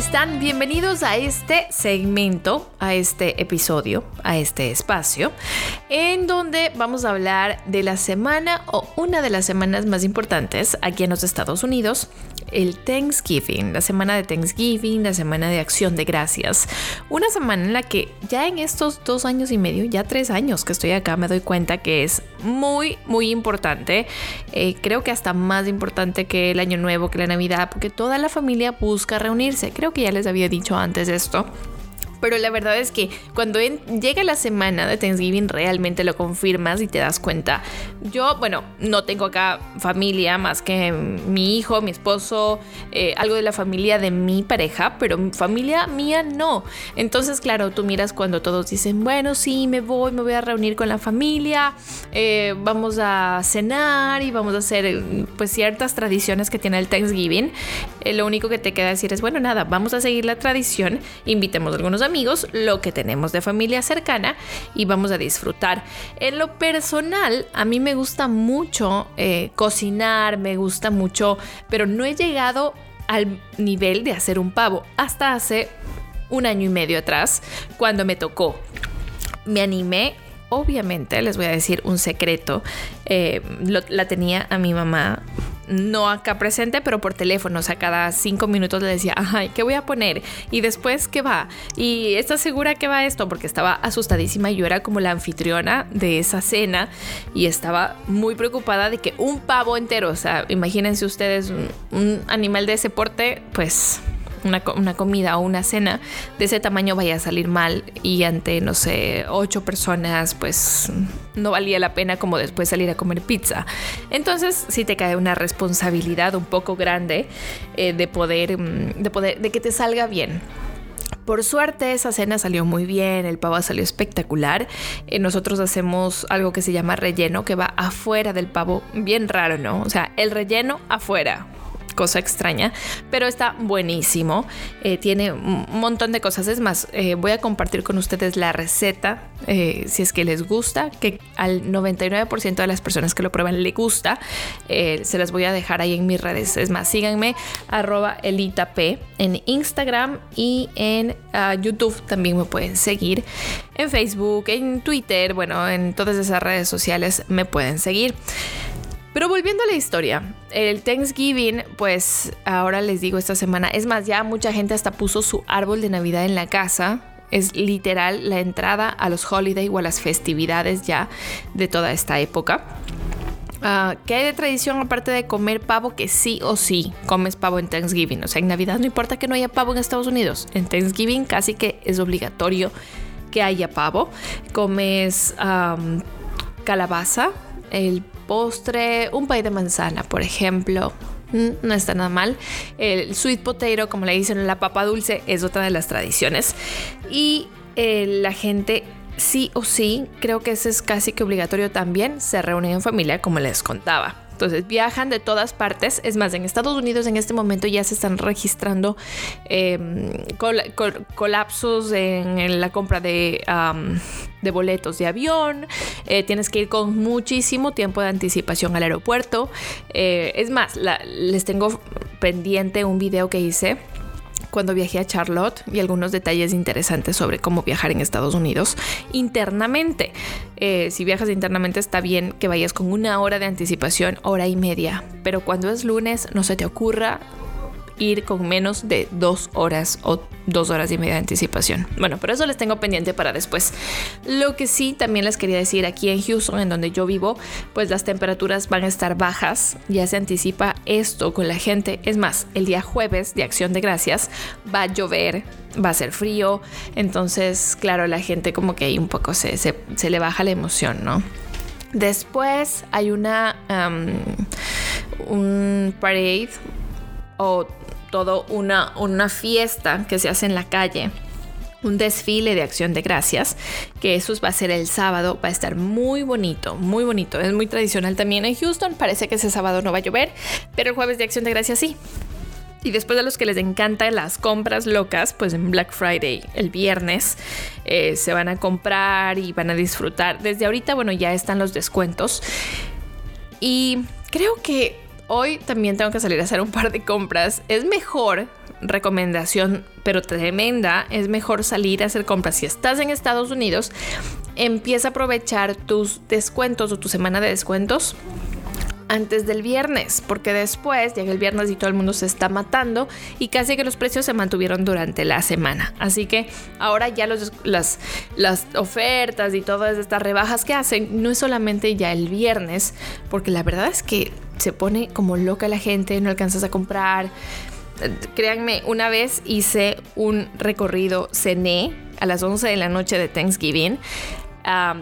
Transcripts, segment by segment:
están? Bienvenidos a este segmento, a este episodio, a este espacio, en donde vamos a hablar de la semana o una de las semanas más importantes aquí en los Estados Unidos, el Thanksgiving, la semana de Thanksgiving, la semana de acción de gracias. Una semana en la que ya en estos dos años y medio, ya tres años que estoy acá, me doy cuenta que es muy, muy importante. Eh, creo que hasta más importante que el Año Nuevo, que la Navidad, porque toda la familia busca reunirse. Creo que ya les había dicho antes esto. Pero la verdad es que cuando llega la semana de Thanksgiving realmente lo confirmas y te das cuenta. Yo, bueno, no tengo acá familia más que mi hijo, mi esposo, eh, algo de la familia de mi pareja, pero familia mía no. Entonces, claro, tú miras cuando todos dicen, bueno, sí, me voy, me voy a reunir con la familia, eh, vamos a cenar y vamos a hacer pues ciertas tradiciones que tiene el Thanksgiving. Eh, lo único que te queda decir es, bueno, nada, vamos a seguir la tradición, invitemos a algunos amigos amigos, lo que tenemos de familia cercana y vamos a disfrutar. En lo personal, a mí me gusta mucho eh, cocinar, me gusta mucho, pero no he llegado al nivel de hacer un pavo hasta hace un año y medio atrás, cuando me tocó. Me animé obviamente les voy a decir un secreto. Eh, la tenía a mi mamá no acá presente, pero por teléfono. O sea, cada cinco minutos le decía, ay, ¿qué voy a poner? Y después, ¿qué va? ¿Y estás segura que va esto? Porque estaba asustadísima. Yo era como la anfitriona de esa cena y estaba muy preocupada de que un pavo entero, o sea, imagínense ustedes un, un animal de ese porte, pues una, comida o una cena de ese tamaño vaya a salir mal y ante, no sé, ocho personas, pues no valía la pena como después salir a comer pizza. Entonces sí te cae una responsabilidad un poco grande eh, de poder, mm, de poder, de que te salga bien. Por suerte esa cena salió muy bien, el pavo salió espectacular. Eh, nosotros hacemos algo que se llama relleno, que va afuera del pavo, bien raro, ¿no? O sea, el relleno afuera, cosa extraña, pero está buenísimo. Eh, tiene un montón de cosas. Es más, eh, voy a compartir con ustedes la receta, eh, si es que les gusta, que al 99% de las personas que lo prueban le gusta. se las voy a dejar ahí en mis redes. Es más, síganme arroba elitap en Instagram y en ah, YouTube también me pueden seguir. En Facebook, en Twitter, bueno, en todas esas redes sociales me pueden seguir. Pero volviendo a la historia, el Thanksgiving, pues ahora les digo esta semana, es más, ya mucha gente hasta puso su árbol de Navidad en la casa. Es literal la entrada a los holidays o a las festividades ya de toda esta época. Uh, ¿Qué hay de tradición aparte de comer pavo? Que sí o sí comes pavo en Thanksgiving. O sea, en Navidad no importa que no haya pavo en Estados Unidos. En Thanksgiving casi que es obligatorio que haya pavo. Comes calabaza, el postre, un pay de manzana, por ejemplo. Mm, no está nada mal. El sweet potato, como le dicen, la papa dulce, es otra de las tradiciones. Y eh, la gente sí o sí, creo que eso es casi que obligatorio también, se reúnen en familia, como les contaba. Entonces viajan de todas partes. Es más, en Estados Unidos en este momento ya se están registrando em, colapsos en, la compra de, boletos de avión. Eh, tienes que ir con muchísimo tiempo de anticipación al aeropuerto. Eh, es más, les tengo pendiente un video que hice cuando viajé a Charlotte y algunos detalles interesantes sobre cómo viajar en Estados Unidos internamente. Eh, si viajas internamente está bien que vayas con una hora de anticipación, hora y media, pero cuando es lunes no se te ocurra ir con menos de dos horas o dos horas y media de anticipación. Bueno, pero eso les tengo pendiente para después. Lo que sí también les quería decir aquí en Houston, en donde yo vivo, pues las temperaturas van a estar bajas. Ya se anticipa esto con la gente. Es más, el día jueves de Acción de Gracias va a llover, va a ser frío. Entonces, claro, la gente como que ahí un poco se, se, le baja la emoción, ¿no? Después hay una un parade o todo una, una fiesta que se hace en la calle un desfile de acción de gracias, que eso va a ser el sábado, va a estar muy bonito, muy bonito, es muy tradicional también en Houston, parece que ese sábado no va a llover, pero el jueves de acción de gracias sí. Y después de los que les encantan las compras locas, pues en Black Friday, el viernes, eh, se van a comprar y van a disfrutar. Desde ahorita, bueno, ya están los descuentos. Y creo que hoy también tengo que salir a hacer un par de compras. Es mejor, recomendación, pero tremenda, es mejor salir a hacer compras. Si estás en Estados Unidos, empieza a aprovechar tus descuentos o tu semana de descuentos antes del viernes, porque después llega el viernes y todo el mundo se está matando y casi que los precios se mantuvieron durante la semana. Así que ahora ya las, las ofertas y todas estas rebajas que hacen no es solamente ya el viernes, porque la verdad es que se pone como loca la gente, no alcanzas a comprar. Créanme, una vez hice un recorrido, cené a las 11 de la noche de Thanksgiving.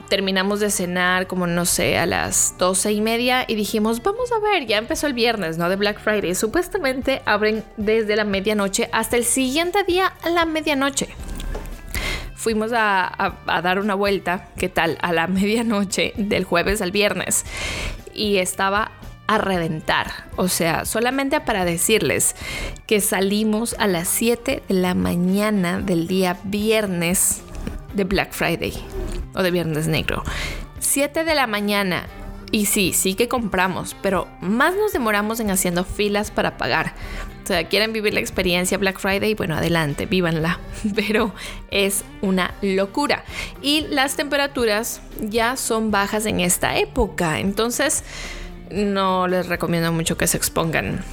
Terminamos de cenar como no sé a las doce y media y dijimos vamos a ver ya empezó el viernes no de Black Friday supuestamente abren desde la medianoche hasta el siguiente día a la medianoche. Fuimos a, a dar una vuelta qué tal a la medianoche del jueves al viernes. Y estaba a reventar. O sea, solamente para decirles que salimos a las 7 de la mañana del día viernes de Black Friday o de Viernes Negro. 7 de la mañana. Y sí, sí que compramos, pero más nos demoramos en haciendo filas para pagar. O sea, quieren vivir la experiencia Black Friday, bueno, adelante, vívanla. Pero es una locura. Y las temperaturas ya son bajas en esta época. Entonces, no les recomiendo mucho que se expongan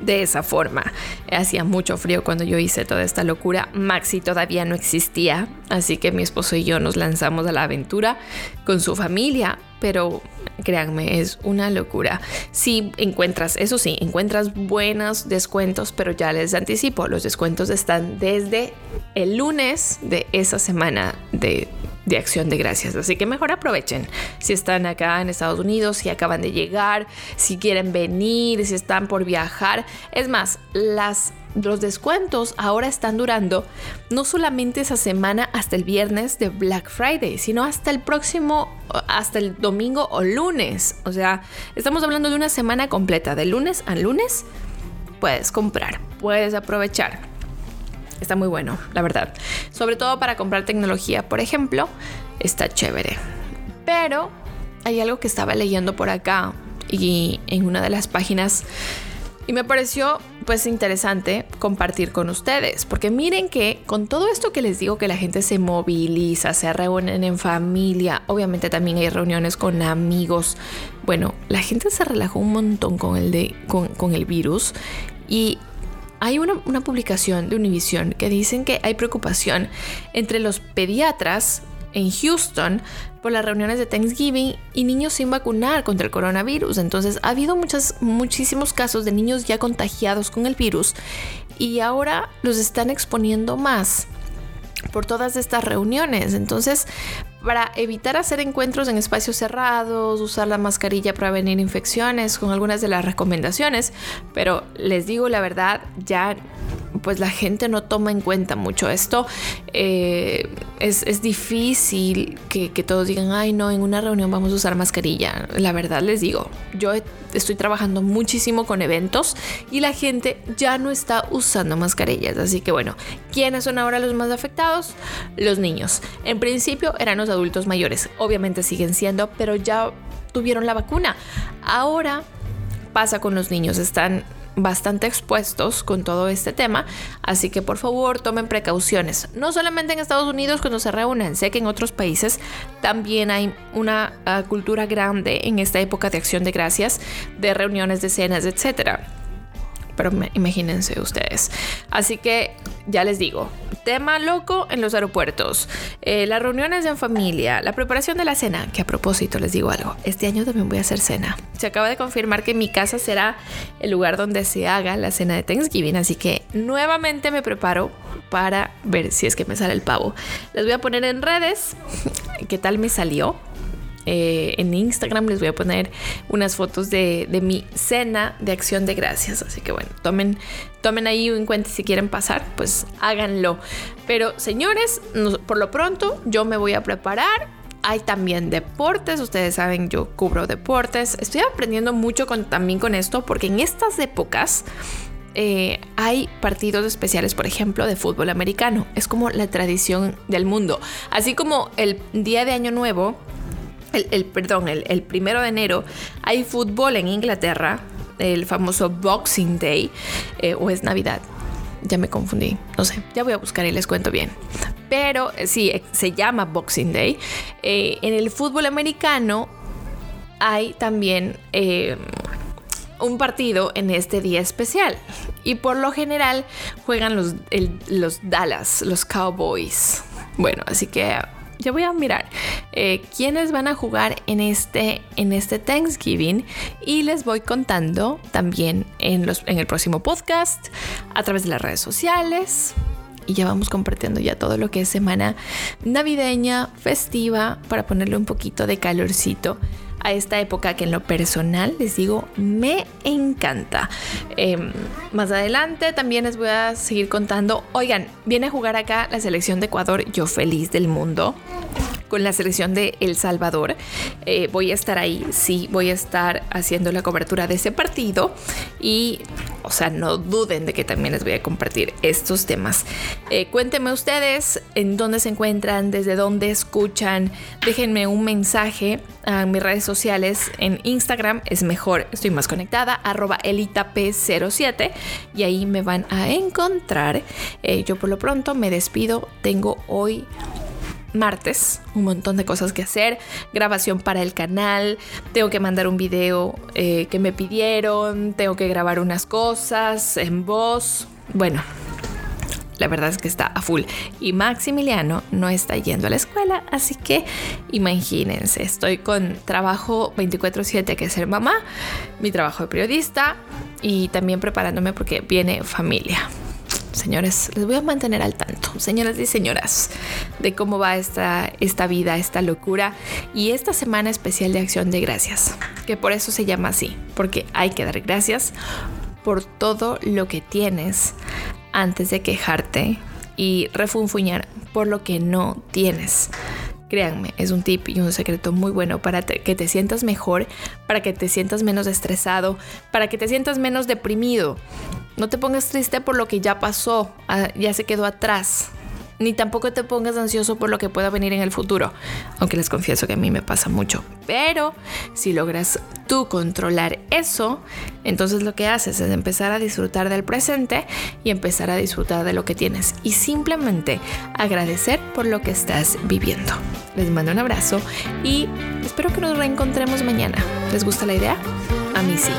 de esa forma. Hacía mucho frío cuando yo hice toda esta locura. Maxi todavía no existía, así que mi esposo y yo nos lanzamos a la aventura con su familia, pero créanme, es una locura. Si encuentras, eso sí, encuentras buenos descuentos, pero ya les anticipo, los descuentos están desde el lunes de esa semana de de acción de gracias. Así que mejor aprovechen si están acá en Estados Unidos, si acaban de llegar, si quieren venir, si están por viajar. Es más, las, los descuentos ahora están durando no solamente esa semana hasta el viernes de Black Friday, sino hasta el próximo, hasta el domingo o lunes. O sea, estamos hablando de una semana completa, de lunes a lunes. Puedes comprar, puedes aprovechar. Está muy bueno, la verdad. Sobre todo para comprar tecnología, por ejemplo, está chévere. Pero hay algo que estaba leyendo por acá y en una de las páginas y me pareció pues interesante compartir con ustedes, porque miren que con todo esto que les digo que la gente se moviliza, se reúnen en familia, obviamente también hay reuniones con amigos. Bueno, la gente se relajó un montón con el, de, con, con el virus y hay una, publicación de Univision que dicen que hay preocupación entre los pediatras en Houston por las reuniones de Thanksgiving y niños sin vacunar contra el coronavirus. Entonces ha habido muchas, muchísimos casos de niños ya contagiados con el virus y ahora los están exponiendo más por todas estas reuniones. Entonces, para evitar hacer encuentros en espacios cerrados, usar la mascarilla para prevenir infecciones, con algunas de las recomendaciones, pero les digo la verdad, ya pues la gente no toma en cuenta mucho esto. Eh, es, difícil que, todos digan, ay no, en una reunión vamos a usar mascarilla. La verdad les digo, yo estoy trabajando muchísimo con eventos y la gente ya no está usando mascarillas. Así que bueno, ¿quiénes son ahora los más afectados? Los niños. En principio eran los adultos mayores. Obviamente siguen siendo, pero ya tuvieron la vacuna. Ahora pasa con los niños, están bastante expuestos con todo este tema, así que por favor tomen precauciones. No solamente en Estados Unidos cuando se reúnen, sé que en otros países también hay una ah, cultura grande en esta época de acción de gracias, de reuniones, de cenas, etcétera pero imagínense ustedes. Así que ya les digo, tema loco en los aeropuertos, eh, las reuniones en familia, la preparación de la cena, que a propósito les digo algo, este año también voy a hacer cena. Se acaba de confirmar que mi casa será el lugar donde se haga la cena de Thanksgiving, así que nuevamente me preparo para ver si es que me sale el pavo. Les voy a poner en redes qué tal me salió eh, en Instagram les voy a poner unas fotos de, mi cena de acción de gracias. Así que bueno, tomen, tomen ahí en cuenta si quieren pasar, pues háganlo. Pero señores, por lo pronto yo me voy a preparar. Hay también deportes, ustedes saben, yo cubro deportes. Estoy aprendiendo mucho también con esto porque en estas épocas eh, hay partidos especiales, por ejemplo, de fútbol americano. Es como la tradición del mundo. Así como el día de Año Nuevo el, perdón, el, primero de enero hay fútbol en Inglaterra. el famoso Boxing Day, eh, o es Navidad. Ya me confundí, no sé, ya voy a buscar y les cuento bien. Pero eh, sí, se llama Boxing Day. en el fútbol americano hay también un partido en este día especial. Y por lo general juegan los, los Dallas, los Cowboys. Bueno, así que ya voy a mirar eh, quiénes van a jugar en este, en este Thanksgiving y les voy contando también en, los, en el próximo podcast, a través de las redes sociales. Y ya vamos compartiendo ya todo lo que es semana navideña, festiva, para ponerle un poquito de calorcito a esta época que en lo personal les digo me encanta. Em, más adelante también les voy a seguir contando, oigan, viene a jugar acá la selección de Ecuador, yo feliz del mundo con la selección de El Salvador. Eh, voy a estar ahí, sí, voy a estar haciendo la cobertura de ese partido y, o sea, no duden de que también les voy a compartir estos temas. Eh, cuéntenme ustedes en dónde se encuentran, desde dónde escuchan, déjenme un mensaje a mis redes sociales en Instagram es mejor, estoy más conectada, arroba elitap07 y ahí me van a encontrar. Eh, yo por lo pronto me despido, tengo hoy martes, un montón de cosas que hacer, grabación para el canal, tengo que mandar un video eh, que me pidieron, tengo que grabar unas cosas en voz, bueno. La verdad es que está a full. Y Maximiliano no está yendo a la escuela, así que imagínense, estoy con trabajo 24/7 que es ser mamá, mi trabajo de periodista y también preparándome porque viene familia señores, les voy a mantener al tanto, señoras y señoras, de cómo va esta, esta vida, esta locura y esta semana especial de acción de gracias, que por eso se llama así, porque hay que dar gracias por todo lo que tienes antes de quejarte y refunfuñar por lo que no tienes. Créanme, es un tip y un secreto muy bueno para que te sientas mejor, para que te sientas menos estresado, para que te sientas menos deprimido. No te pongas triste por lo que ya pasó, ah, ya se quedó atrás. Ni tampoco te pongas ansioso por lo que pueda venir en el futuro. Aunque les confieso que a mí me pasa mucho. Pero si logras tú controlar eso, entonces lo que haces es empezar a disfrutar del presente y empezar a disfrutar de lo que tienes. Y simplemente agradecer por lo que estás viviendo. Les mando un abrazo y espero que nos reencontremos mañana. ¿Les gusta la idea? A mí sí.